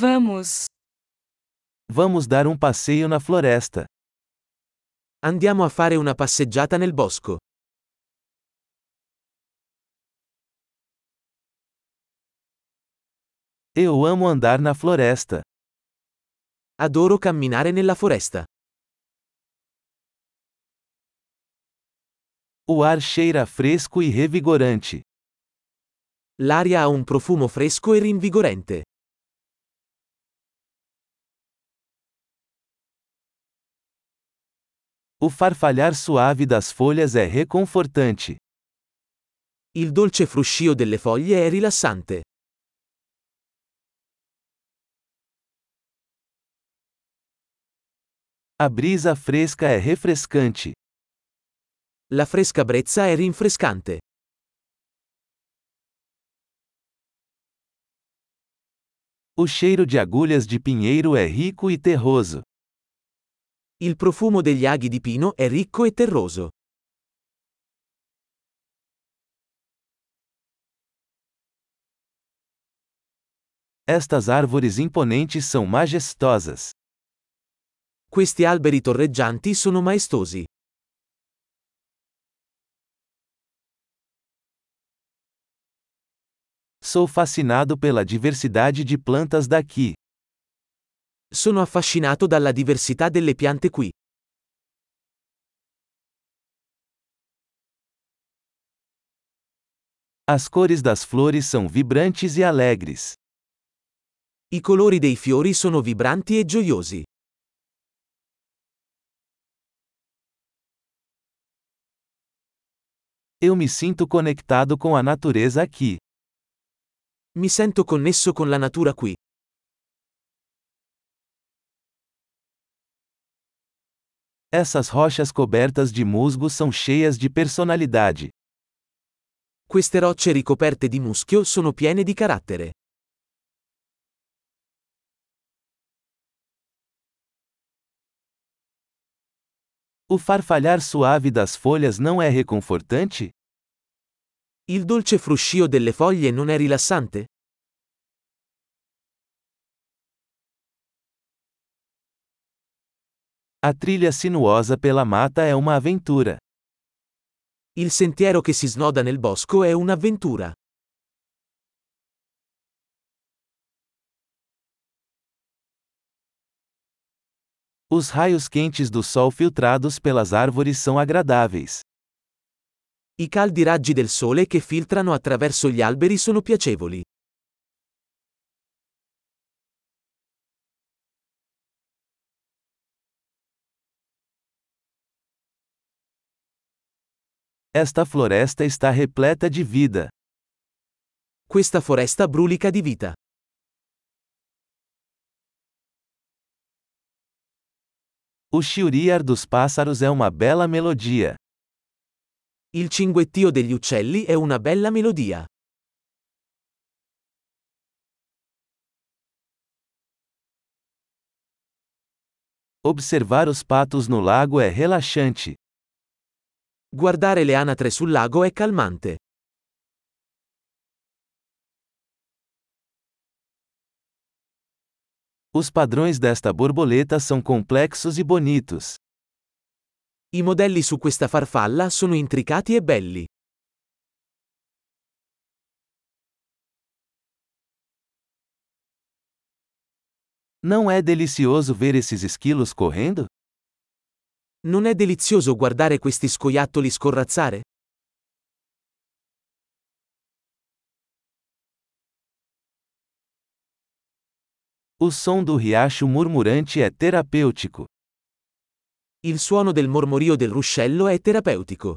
Vamos. Vamos dar um passeio na floresta. Andiamo a fare una passeggiata nel bosco. Eu amo andar na floresta. Adoro camminare nella foresta. O ar cheira fresco e revigorante. L'aria ha un profumo fresco e rinvigorente. O farfalhar suave das folhas é reconfortante. Il dolce fruscio delle foglie è rilassante. A brisa fresca é refrescante. La fresca brezza è rinfrescante. O cheiro de agulhas de pinheiro é rico e terroso. Il profumo degli aghi di pino è ricco e terroso. Estas árvores imponentes são majestosas. Questi alberi torreggianti sono maestosi. Sou fascinado pela diversidade de plantas daqui. Sono affascinato dalla diversità delle piante qui. As cores das flores são vibrantes e alegres. I colori dei fiori sono vibranti e gioiosi. Eu me sinto conectado com a natureza aqui. Mi sento connesso con la natura qui. Essas rochas cobertas de musgo são cheias de personalidade. Queste rocce ricoperte di muschio sono piene di carattere. O farfalhar suave das folhas não é reconfortante? Il dolce fruscio delle foglie non è rilassante? A trilha sinuosa pela mata é uma aventura. Il sentiero che si snoda nel bosco è un'avventura. Os raios quentes do sol filtrados pelas árvores são agradáveis. I caldi raggi del sole che filtrano attraverso gli alberi sono piacevoli. Esta floresta está repleta de vida. Questa foresta brulica di vita. O chiuriar dos pássaros é uma bela melodia. Il cinguettio degli uccelli è una bella melodia. Observar os patos no lago é relaxante. Guardare le anatre sul lago è calmante. Os padrões desta borboleta são complexos e bonitos. I modelli su questa farfalla sono intricati e belli. Não é delicioso ver esses esquilos correndo? Non è delizioso guardare questi scoiattoli scorrazzare? O som do riacho murmurante é terapêutico. Il suono del mormorio del ruscello è terapeutico.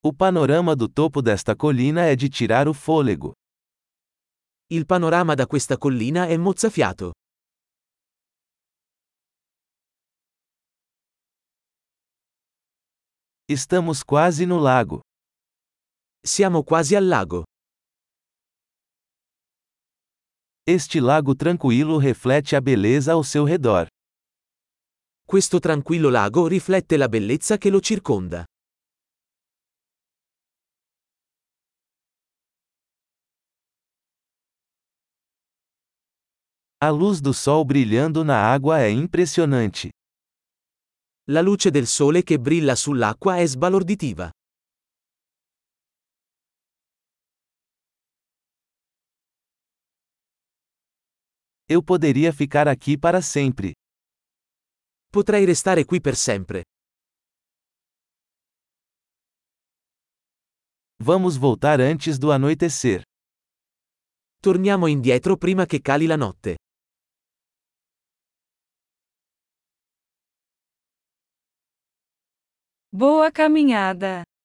O panorama do topo desta colina é de tirar o fôlego. Il panorama da questa collina è mozzafiato. Estamos quase no lago. Siamo quasi al lago. Este lago tranquilo reflete a beleza ao seu redor. Questo tranquillo lago riflette la bellezza che lo circonda. A luz do sol brilhando na água é impressionante. La luce del sole che brilla sull'acqua è sbalorditiva. Eu poderia ficar aqui para sempre. Potrei restare qui per sempre. Vamos voltar antes do anoitecer. Torniamo indietro prima che cali la notte. Boa caminhada!